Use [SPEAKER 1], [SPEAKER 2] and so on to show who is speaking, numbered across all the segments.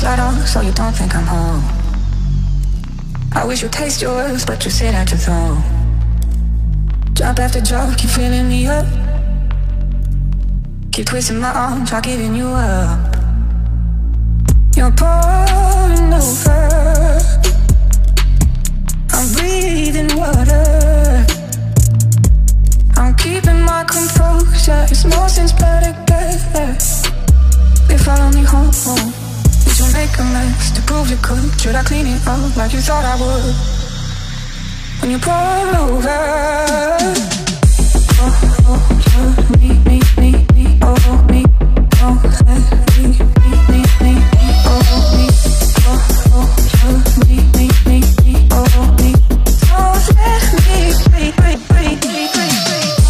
[SPEAKER 1] the light on so you don't think I'm home. I wish you'd taste yours, but you sit at your throne. Drop after drop, keep filling me up. Keep twisting my arm, try giving you up. You're pouring over. I'm breathing water. I'm keeping my composure. It's more since blood together. They follow me home. Did you make a mess to prove you could? Should I clean it up like you thought I would? When you pour over, oh, oh, oh, me, me, me, me, oh, me, oh, me, me, me, me, oh, me, oh, oh, me, me, me, me, oh, me, oh, let me breathe, breathe, breathe, breathe, breathe.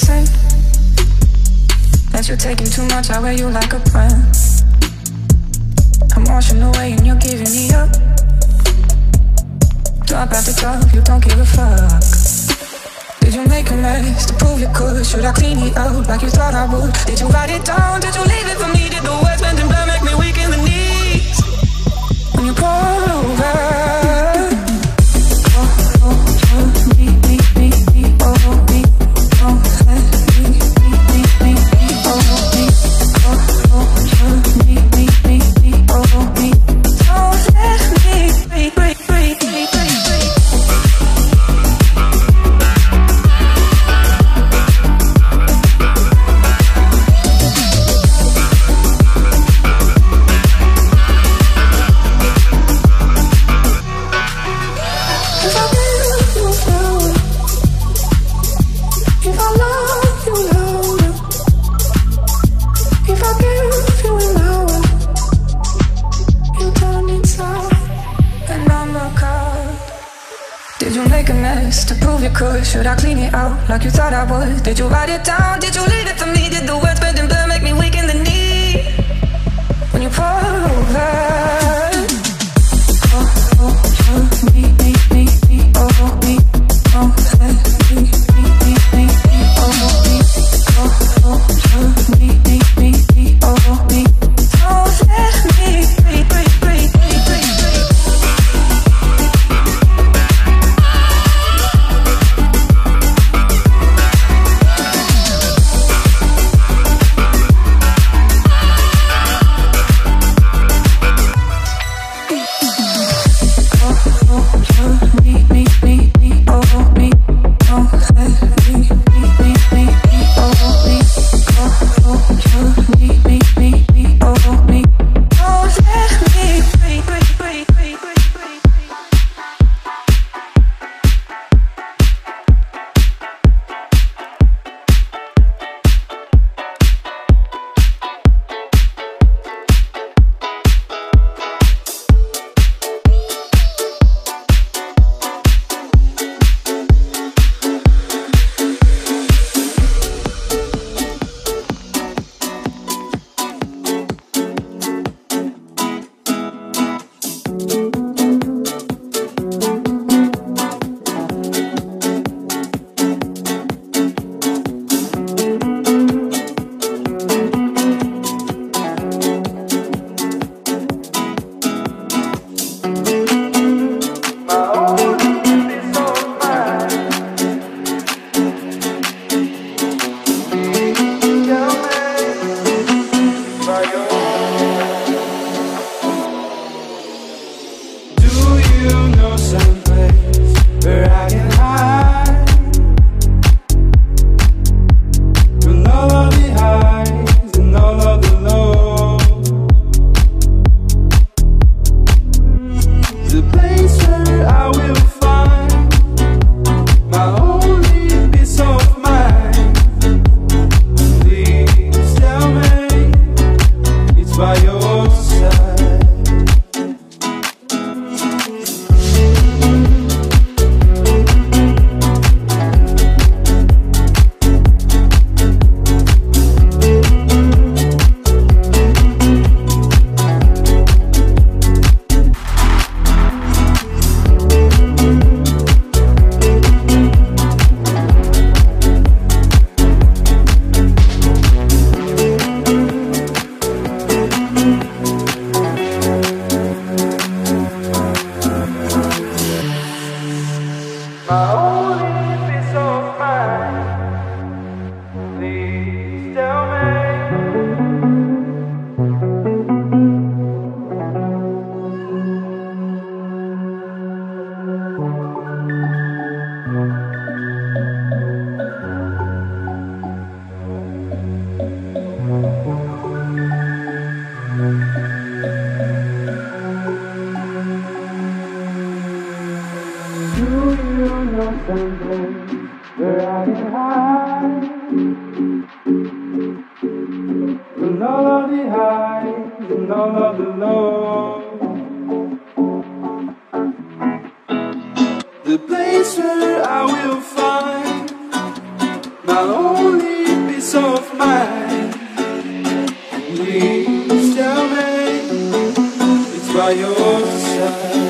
[SPEAKER 1] Sand That you're taking too much, I wear you like a brand I'm washing away and you're giving me up Drop out the top, you don't give a fuck Did you make a mess to prove you could? Should I clean it up like you thought I would? Did you write it down? Did you leave it for me? Did the words bend and blood make me weak in the knees? When you pull over If I'm proud to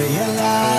[SPEAKER 2] realize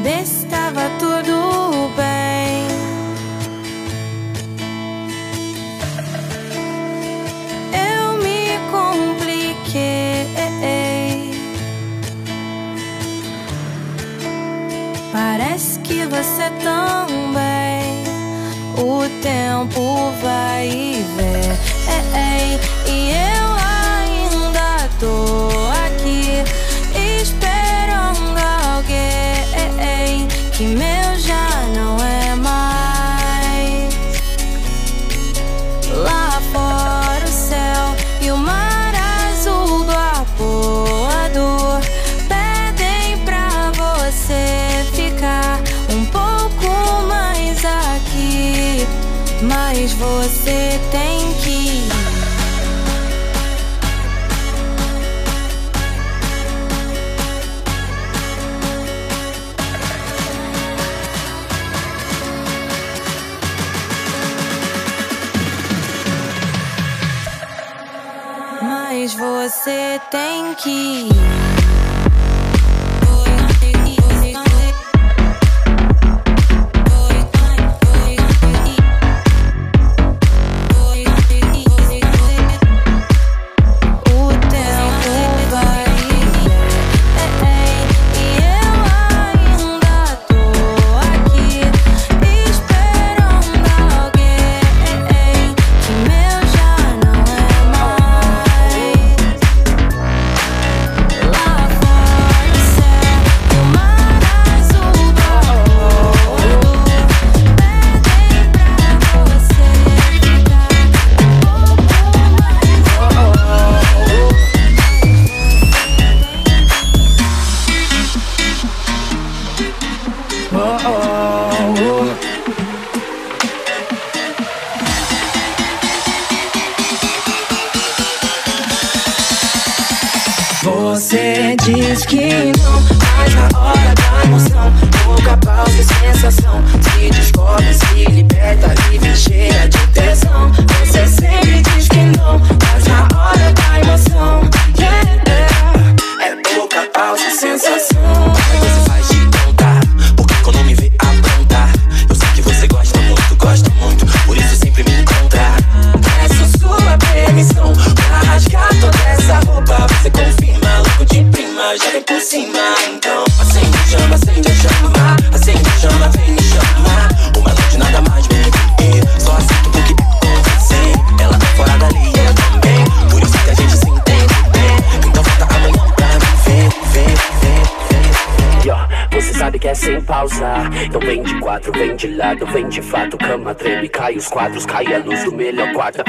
[SPEAKER 2] This. Os quadros, cai a luz do melhor quarto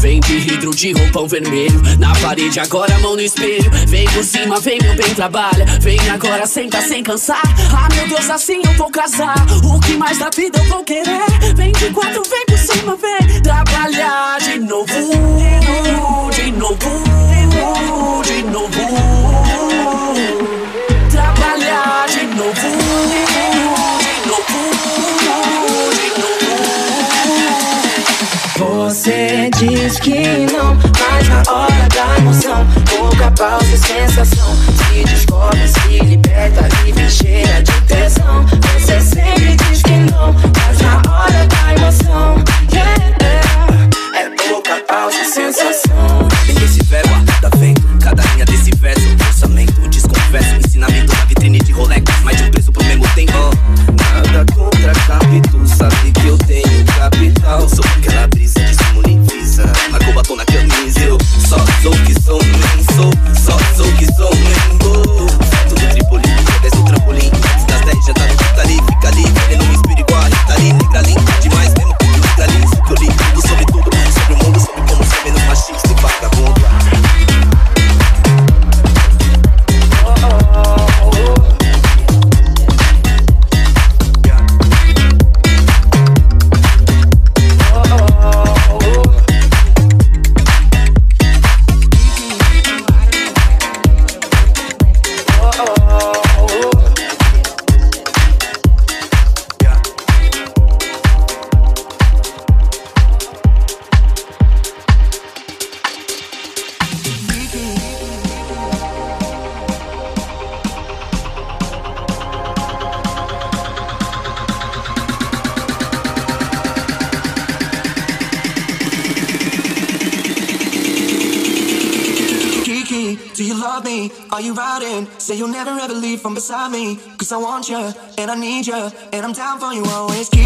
[SPEAKER 2] Vem de hidro de roupão vermelho, na parede agora mão no espelho. Vem por cima, vem meu bem, trabalha. Vem agora, senta sem cansar. Ah, meu Deus, assim eu vou casar. O que mais da vida eu vou querer? Vem de quatro, vem por cima, vem trabalhar de novo, de novo, de novo.
[SPEAKER 3] Que não, mas na hora da emoção Nunca pausa e sensação Se descobre,
[SPEAKER 4] want you, and I need you, and I'm down for you always.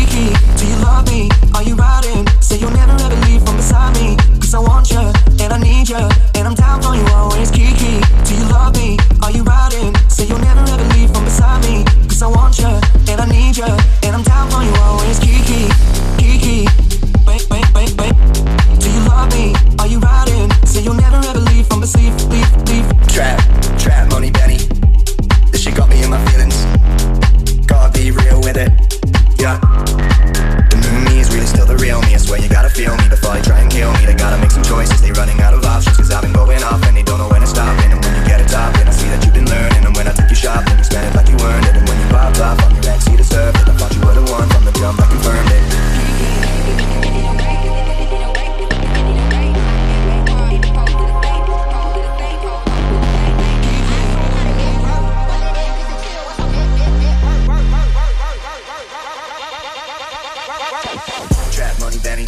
[SPEAKER 5] Trap money, Benny.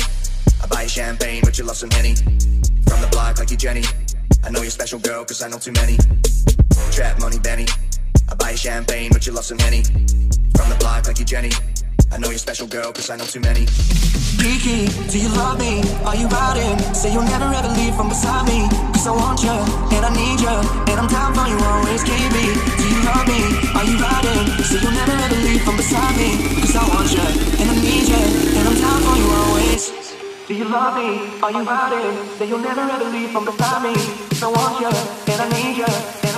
[SPEAKER 5] I buy you champagne, but you love some Henny. From the block like you Jenny. I know you're special, girl, cause I know too many. Trap money, Benny. I buy you champagne, but you love some Henny. From the block like you Jenny. I know you're special, girl, cause I know too many.
[SPEAKER 4] Kiki, do you love me? Are you riding? Say you'll never ever leave from beside me. Cause I want you, and I need you, and I'm down for you always, KB. Do you love me? Are you riding? Say you'll never ever leave from beside me. Cause I want you, and I need you, and I'm down for you always. Do you love me? Are you riding? Say you'll never ever leave from beside me. Cause I want you, and I need you, and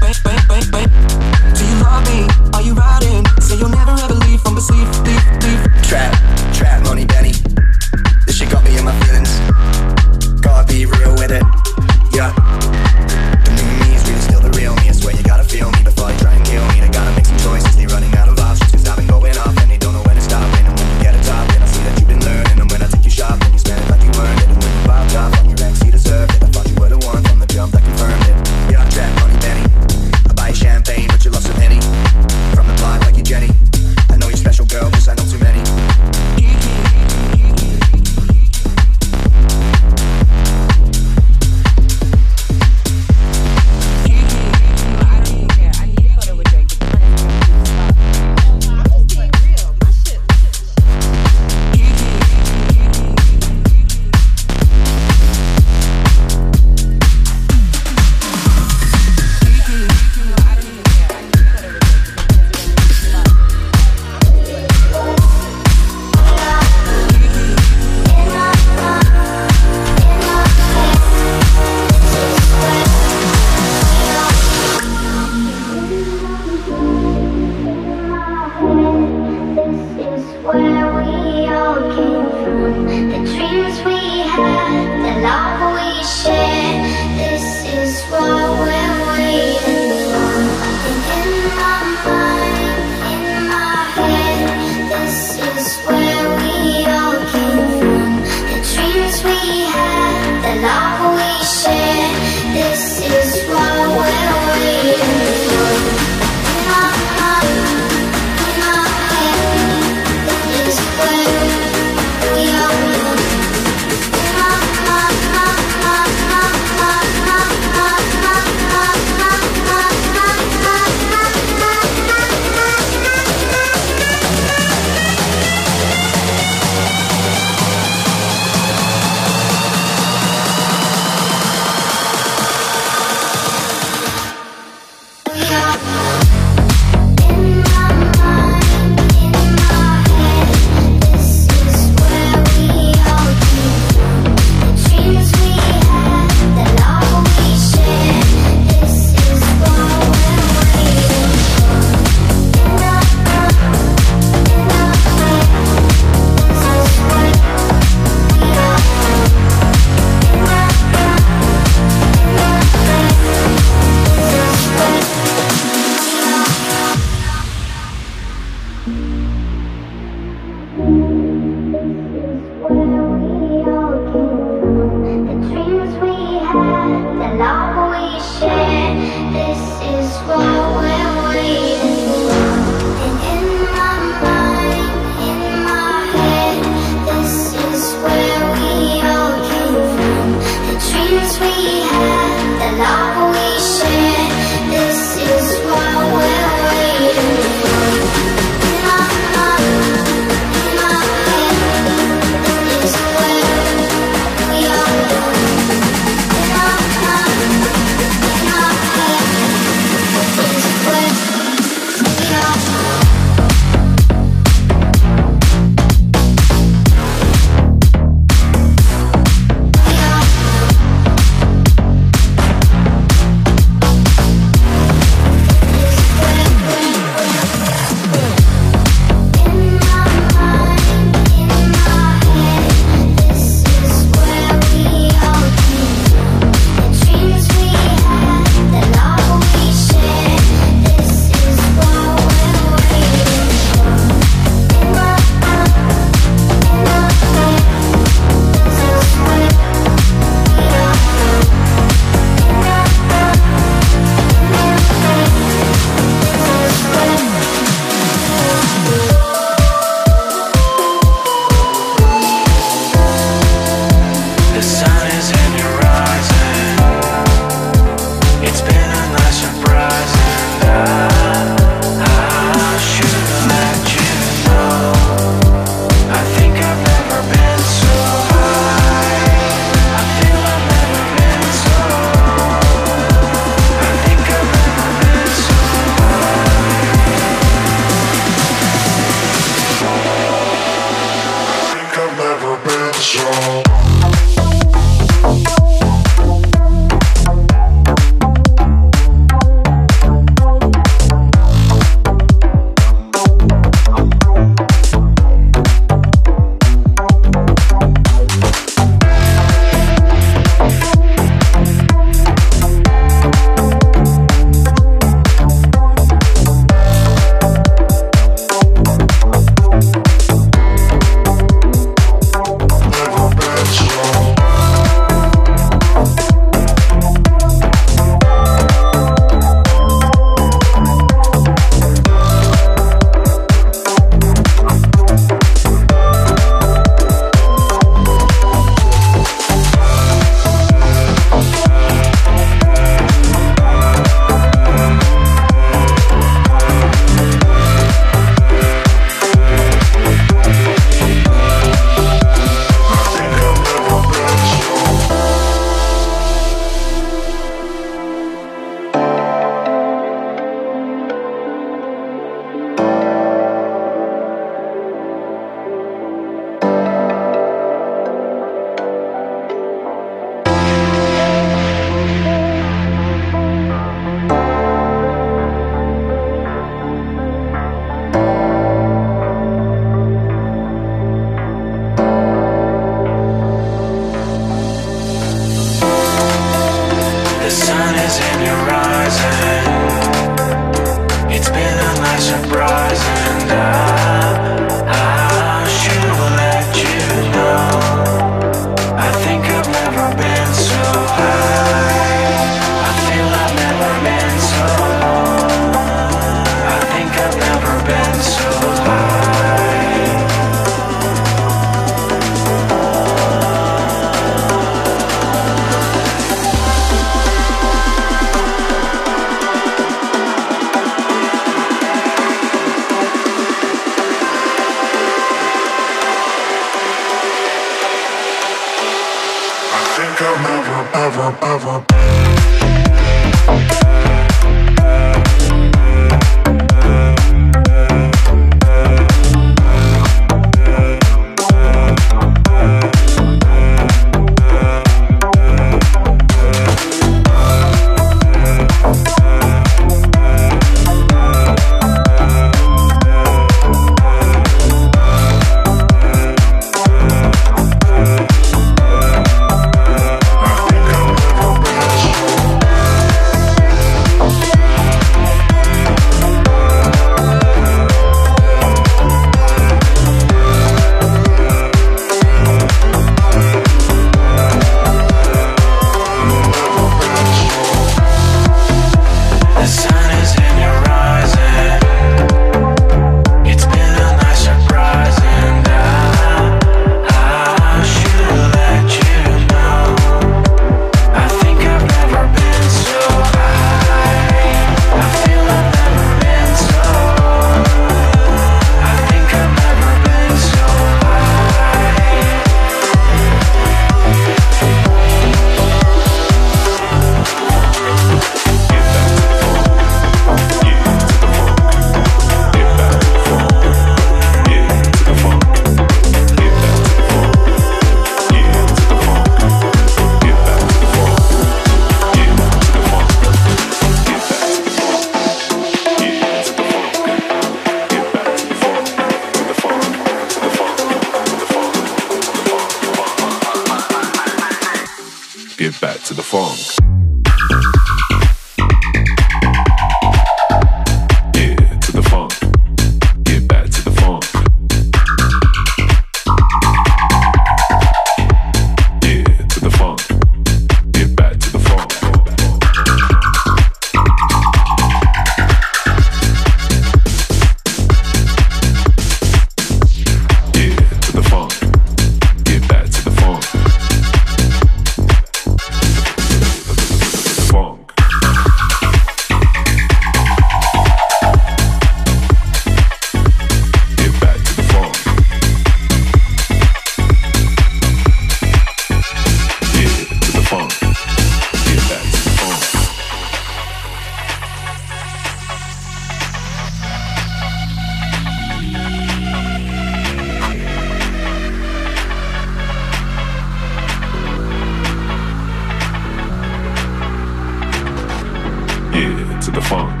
[SPEAKER 4] Yeah, to the funk.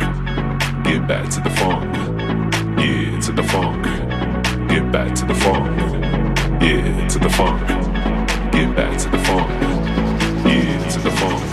[SPEAKER 4] Get back to the funk. Yeah, to the funk. Get back to the funk. Yeah, to the funk. Get back to the funk. Yeah, to the funk.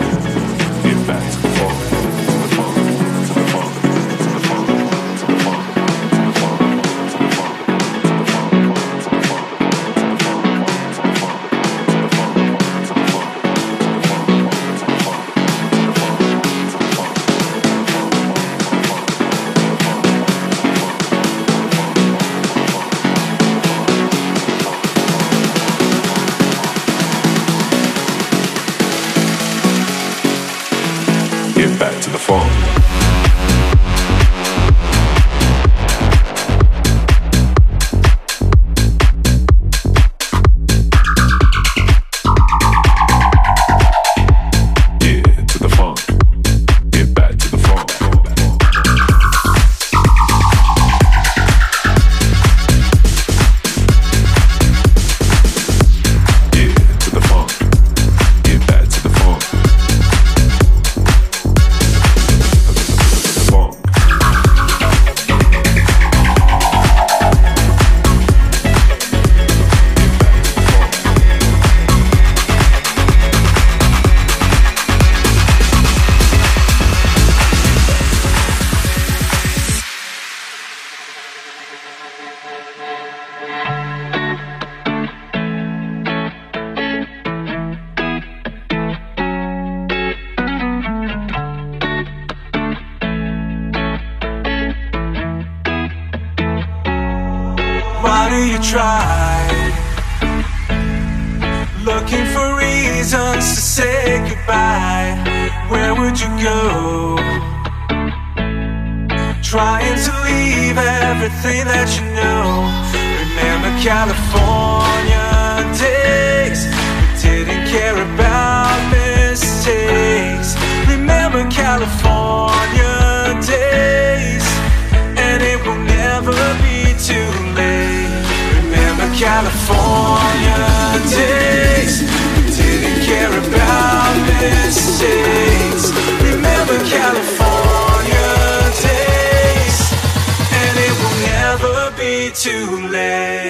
[SPEAKER 4] too late.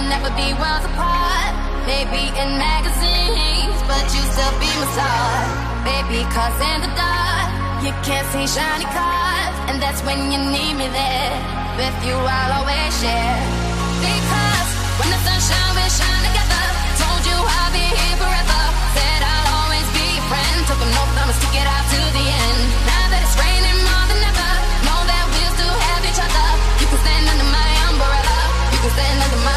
[SPEAKER 4] we'll never be worlds apart. Maybe in magazines, but you still be my star. Baby, cause in the dark, you can't see shiny cars. And that's when you need me there. With you, I'll always share. Because when the sunshine
[SPEAKER 5] will shine together, told you I'll be here forever. Said I'll always be your friend. Took a note, I'ma stick it out to the
[SPEAKER 6] end. Now that it's raining more than ever, know that we'll still have each other. You can stand under my umbrella. You can stand under my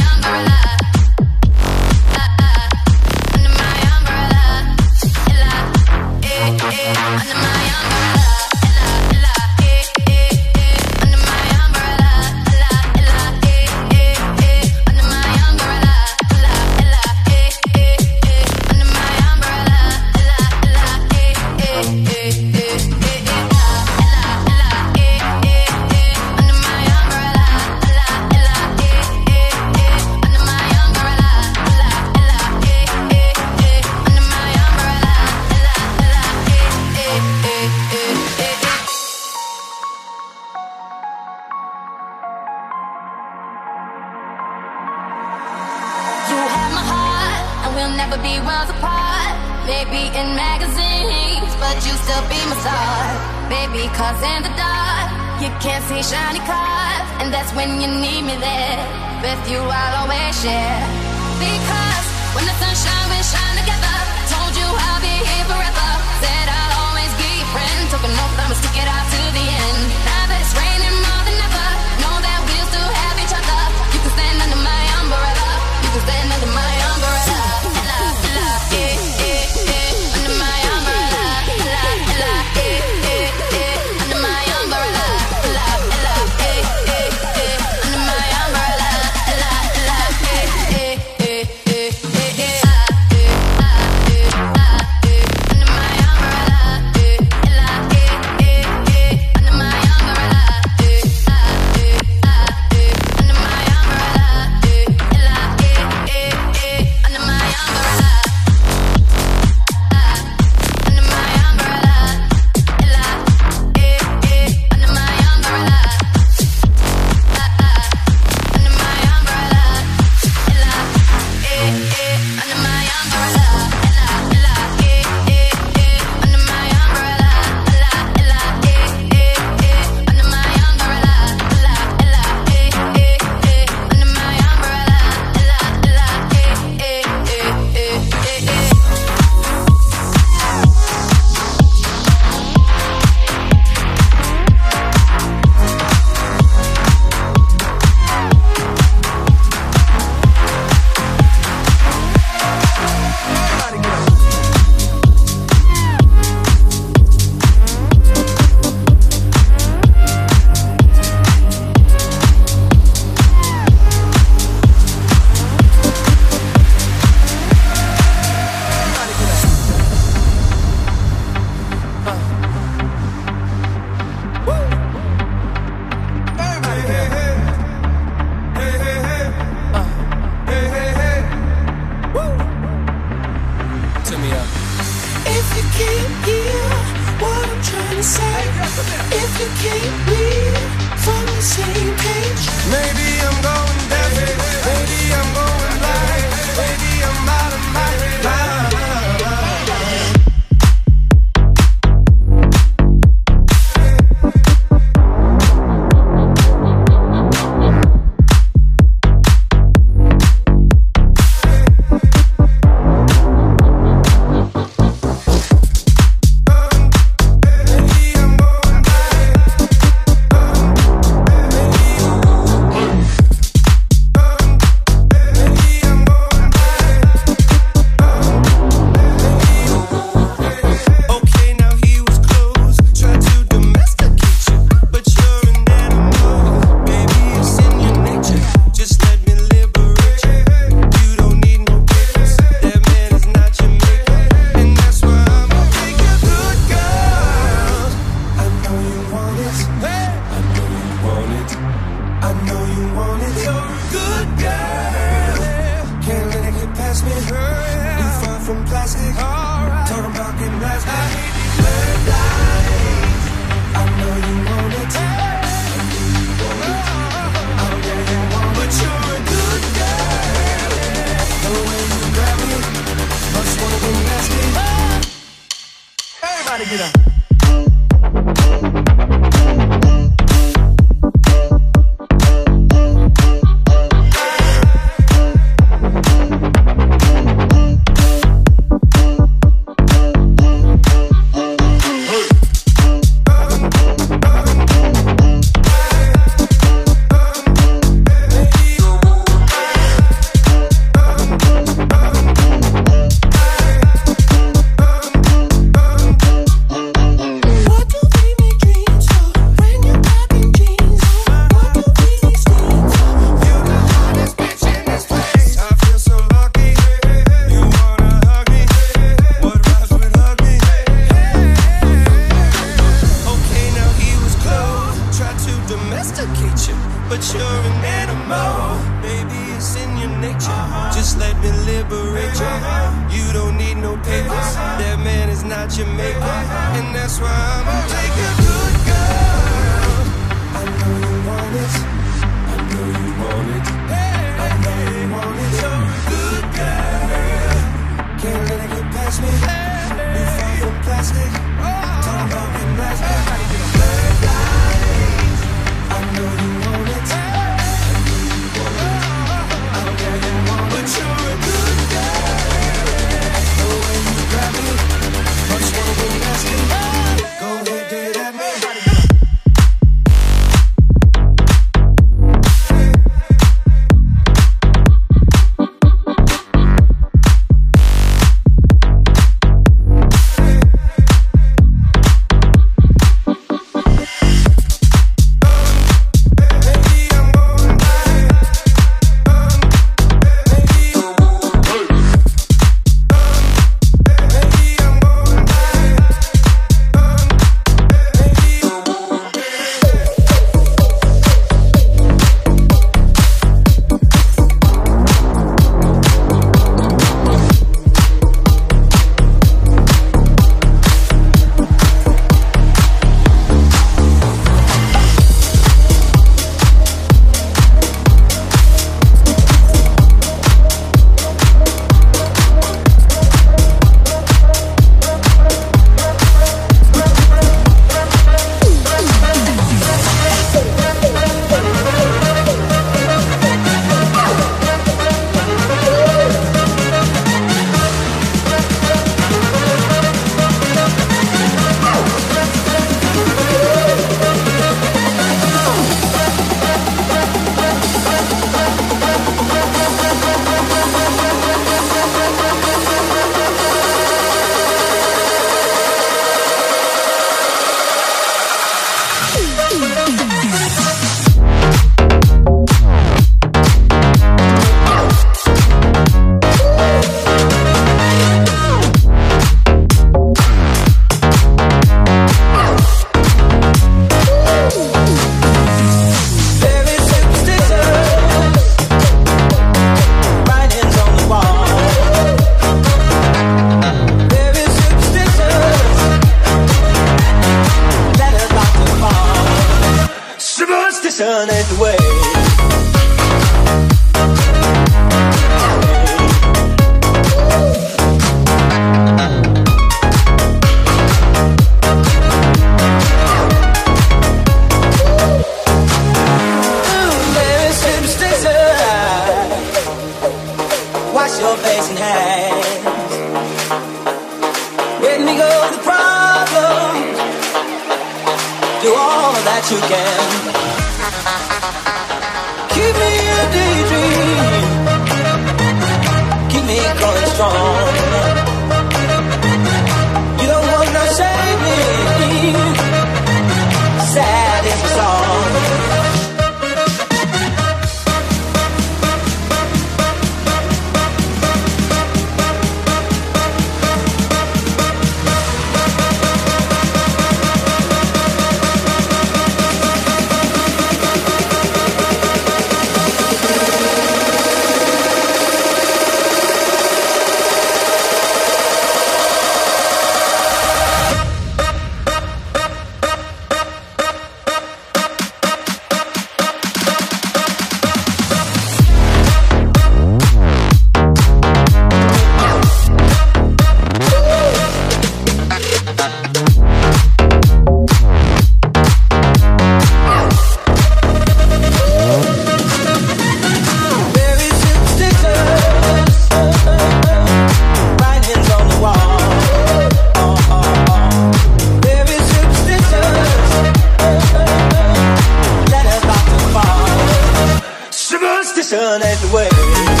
[SPEAKER 6] ain't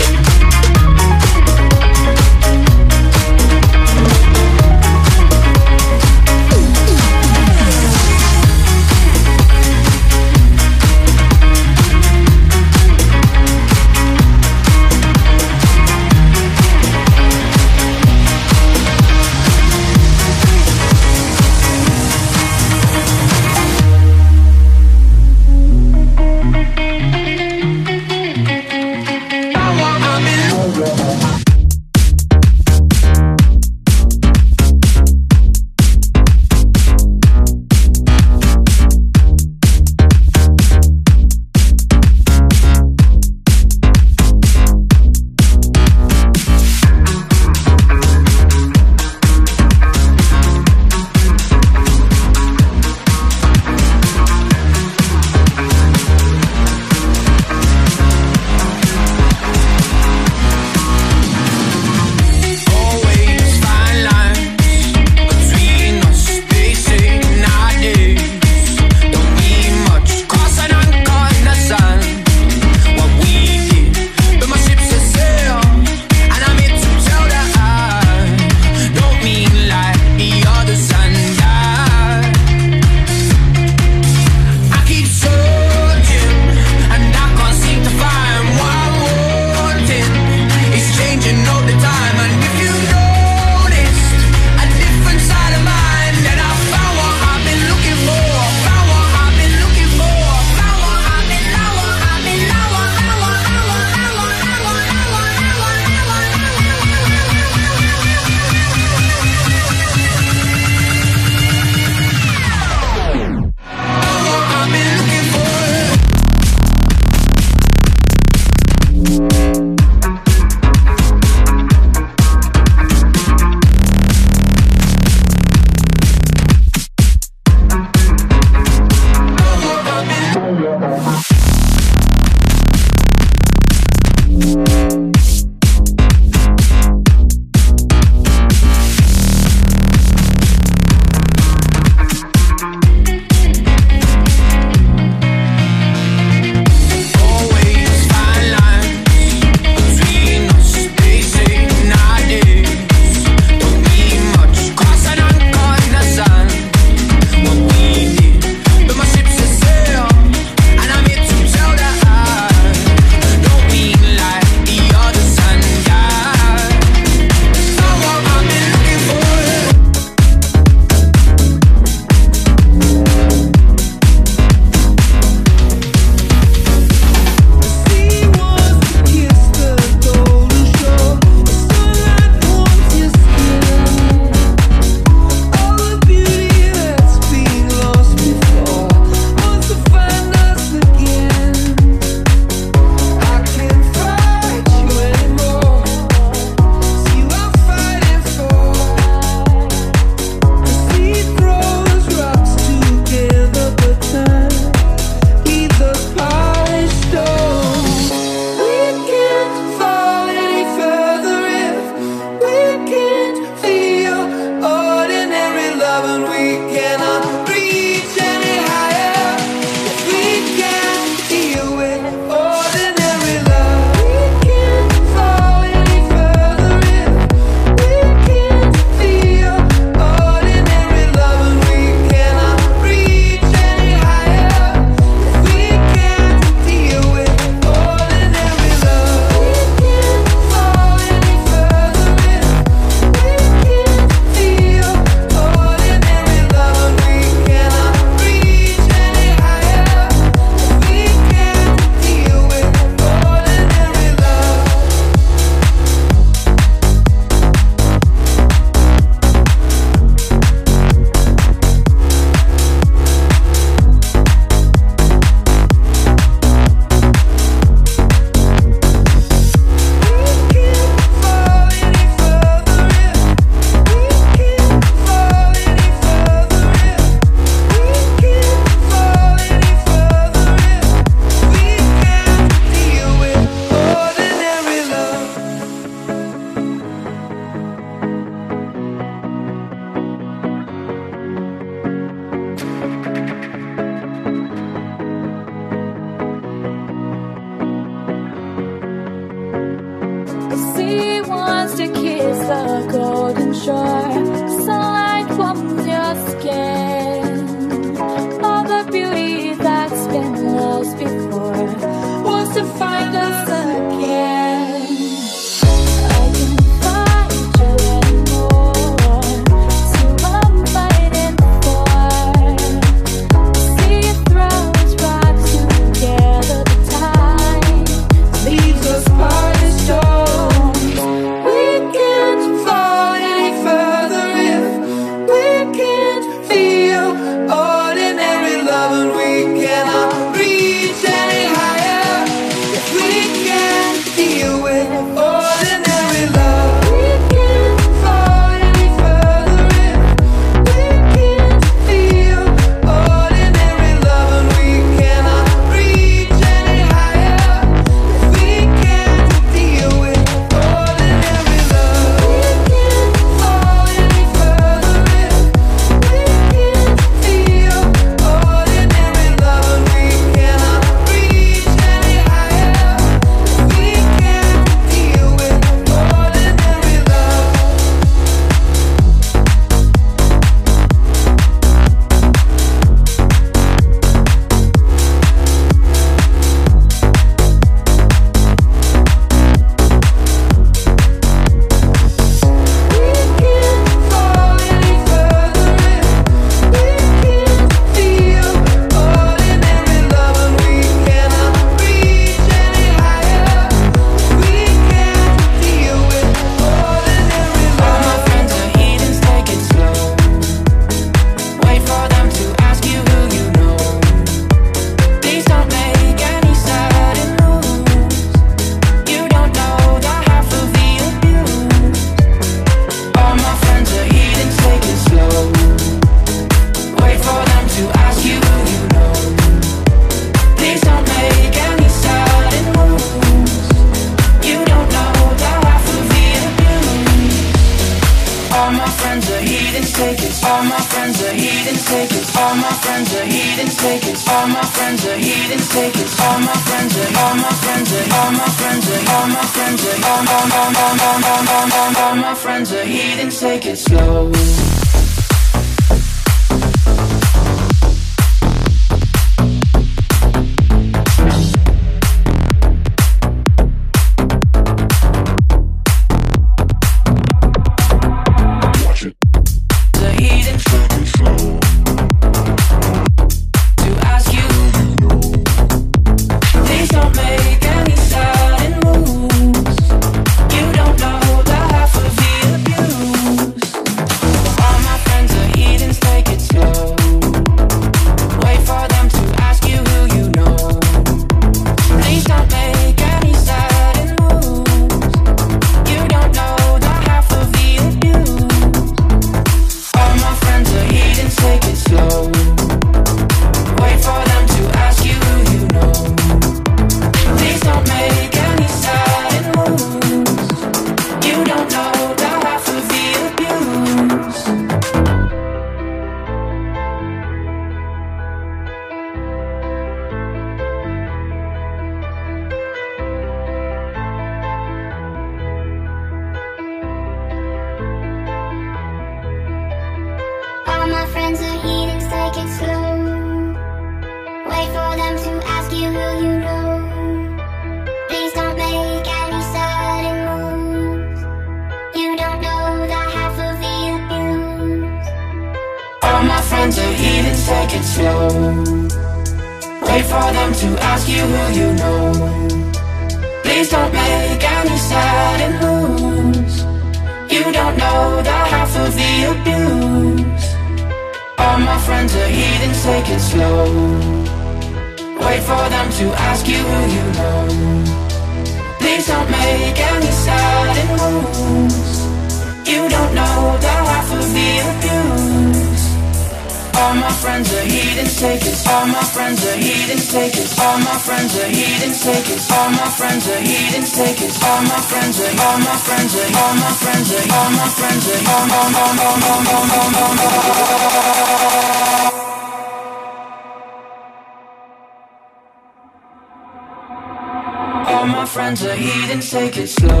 [SPEAKER 3] it slow.